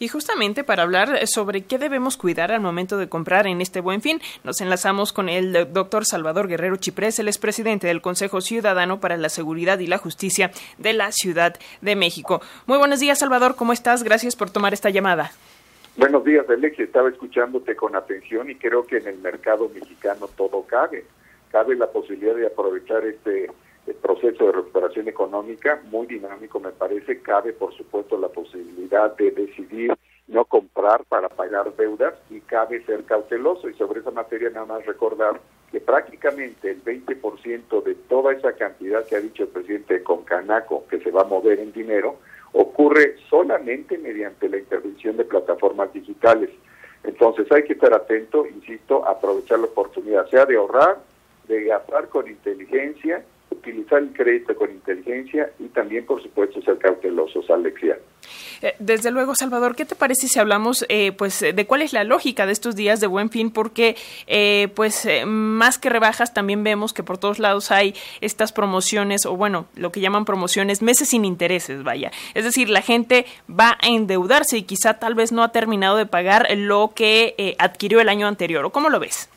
Y justamente para hablar sobre qué debemos cuidar al momento de comprar en este buen fin, nos enlazamos con el doctor Salvador Guerrero Chiprés, el expresidente del Consejo Ciudadano para la Seguridad y la Justicia de la Ciudad de México. Muy buenos días, Salvador, ¿cómo estás? Gracias por tomar esta llamada. Buenos días, Alex. Estaba escuchándote con atención y creo que en el mercado mexicano todo cabe. Cabe la posibilidad de aprovechar este proceso de recuperación económica, muy dinámico me parece. Cabe, por supuesto, la posibilidad de decidir no comprar para pagar deudas y cabe ser cauteloso. Y sobre esa materia nada más recordar que prácticamente el 20% de toda esa cantidad que ha dicho el presidente con Canaco que se va a mover en dinero, ocurre solamente mediante la intervención de plataformas digitales. Entonces hay que estar atento, insisto, aprovechar la oportunidad, sea de ahorrar, de gastar con inteligencia, utilizar el crédito con inteligencia y también, por supuesto, ser cautelosos. Eh, desde luego, Salvador, ¿qué te parece si hablamos eh, pues de cuál es la lógica de estos días de Buen Fin? Porque eh, pues más que rebajas también vemos que por todos lados hay estas promociones o bueno, lo que llaman promociones, meses sin intereses, vaya. Es decir, la gente va a endeudarse y quizá tal vez no ha terminado de pagar lo que adquirió el año anterior. ¿O cómo lo ves?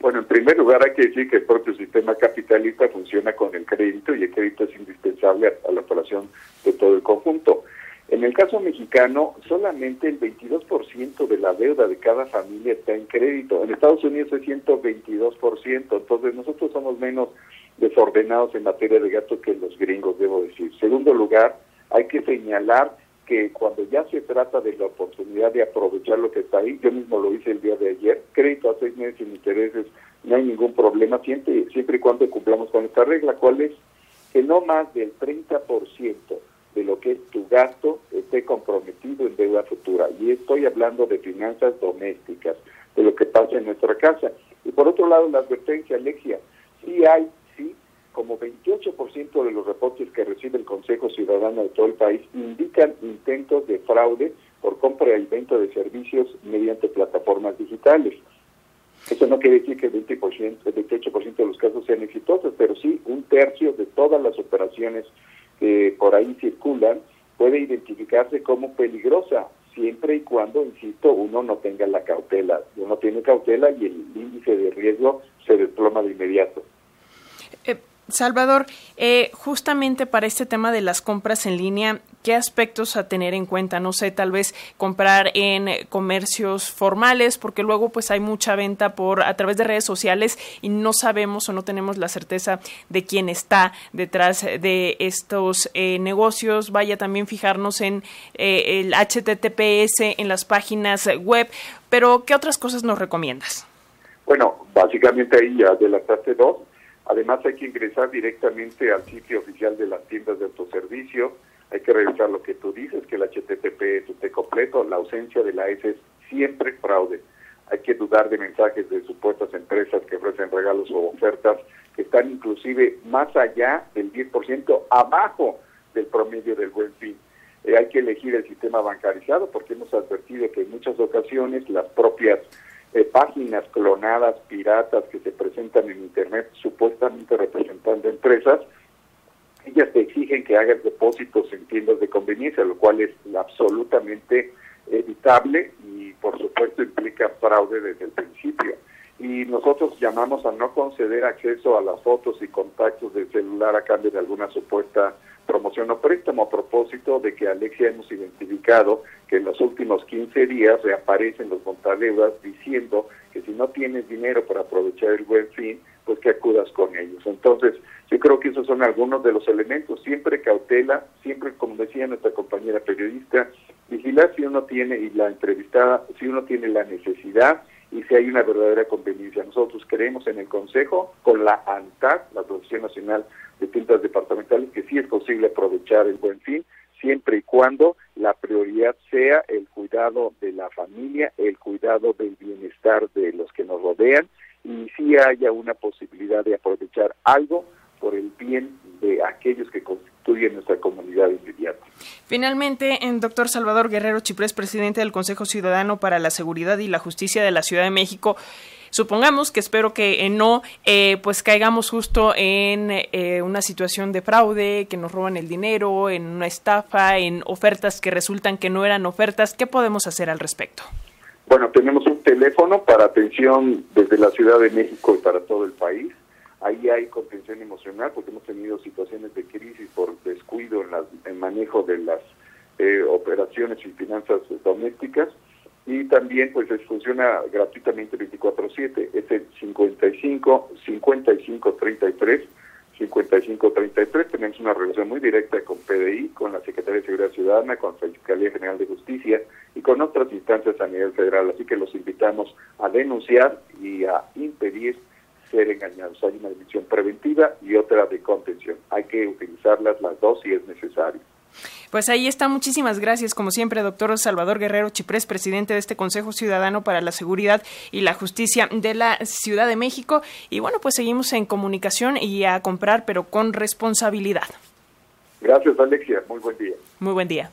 Bueno, en primer lugar hay que decir que el propio sistema capitalista funciona con el crédito y el crédito es indispensable a la operación de todo el conjunto. En el caso mexicano, solamente el 22% de la deuda de cada familia está en crédito. En Estados Unidos es 122%, entonces nosotros somos menos desordenados en materia de gasto que los gringos, debo decir. Segundo lugar, hay que señalar que cuando ya se trata de la oportunidad de aprovechar lo que está ahí, yo mismo lo hice el día de ayer, crédito a seis meses sin intereses, no hay ningún problema, siempre, siempre y cuando cumplamos con esta regla, ¿cuál es? Que no más del 30% de lo que es tu gasto esté comprometido en deuda futura. Y estoy hablando de finanzas domésticas, de lo que pasa en nuestra casa. Y por otro lado, la advertencia, Alexia, sí hay como 28% de los reportes que recibe el Consejo Ciudadano de todo el país indican intentos de fraude por compra y venta de servicios mediante plataformas digitales. Eso no quiere decir que el 20%, el 28% de los casos sean exitosos, pero sí un tercio de todas las operaciones que por ahí circulan puede identificarse como peligrosa, siempre y cuando, insisto, uno no tenga la cautela. Uno tiene cautela y el índice de riesgo se desploma de inmediato. Salvador, eh, justamente para este tema de las compras en línea, ¿qué aspectos a tener en cuenta? No sé, tal vez comprar en comercios formales, porque luego pues hay mucha venta por a través de redes sociales y no sabemos o no tenemos la certeza de quién está detrás de estos eh, negocios. Vaya también fijarnos en eh, el HTTPS en las páginas web, pero ¿qué otras cosas nos recomiendas? Bueno, básicamente ahí ya adelantaste dos Además hay que ingresar directamente al sitio oficial de las tiendas de autoservicio, hay que revisar lo que tú dices, que el HTTP es usted completo, la ausencia de la S es siempre fraude. Hay que dudar de mensajes de supuestas empresas que ofrecen regalos o ofertas que están inclusive más allá del 10% abajo del promedio del buen fin. Eh, hay que elegir el sistema bancarizado porque hemos advertido que en muchas ocasiones las propias eh, páginas clonadas, piratas que se presentan en Internet, supuestamente representando empresas, ellas te exigen que hagas depósitos en tiendas de conveniencia, lo cual es absolutamente evitable y por supuesto implica fraude desde el principio. Y nosotros llamamos a no conceder acceso a las fotos y contactos del celular a cambio de alguna supuesta promoción o préstamo a propósito de que Alexia hemos identificado que en los últimos 15 días reaparecen los montadeudas diciendo que si no tienes dinero para aprovechar el buen fin, pues que acudas con ellos. Entonces, yo creo que esos son algunos de los elementos. Siempre cautela, siempre, como decía nuestra compañera periodista, si uno tiene, y la entrevistada, si uno tiene la necesidad y si hay una verdadera conveniencia. Nosotros creemos en el Consejo, con la ANTAC, la Asociación Nacional de Tintas Departamentales, que sí es posible aprovechar el buen fin, siempre y cuando la prioridad sea el cuidado de la familia, el cuidado del bienestar de los que nos rodean y si haya una posibilidad de aprovechar algo por el bien de aquellos que constituyen nuestra comunidad inmediata. Finalmente, el doctor Salvador Guerrero Chiprés, presidente del Consejo Ciudadano para la Seguridad y la Justicia de la Ciudad de México, supongamos que espero que no, pues caigamos justo en una situación de fraude, que nos roban el dinero, en una estafa, en ofertas que resultan que no eran ofertas. ¿Qué podemos hacer al respecto? Bueno, tenemos un teléfono para atención desde la Ciudad de México y para todo el país. Ahí hay contención emocional porque hemos tenido situaciones de crisis por descuido en, el manejo de las eh, operaciones y finanzas domésticas y también pues funciona gratuitamente 24/7, es el 55 55 33 5533. Tenemos una relación muy directa con PDI, con la Secretaría de Seguridad Ciudadana, con la Fiscalía General de Justicia y con otras instancias a nivel federal. Así que los invitamos a denunciar y a impedir ser engañados. Hay una dimensión preventiva y otra de contención. Hay que utilizarlas las dos si es necesario. Pues ahí está. Muchísimas gracias, como siempre, doctor Salvador Guerrero Chiprés, presidente de este Consejo Ciudadano para la Seguridad y la Justicia de la Ciudad de México. Y bueno, pues seguimos en comunicación y a comprar, pero con responsabilidad. Gracias, Alexia. Muy buen día. Muy buen día.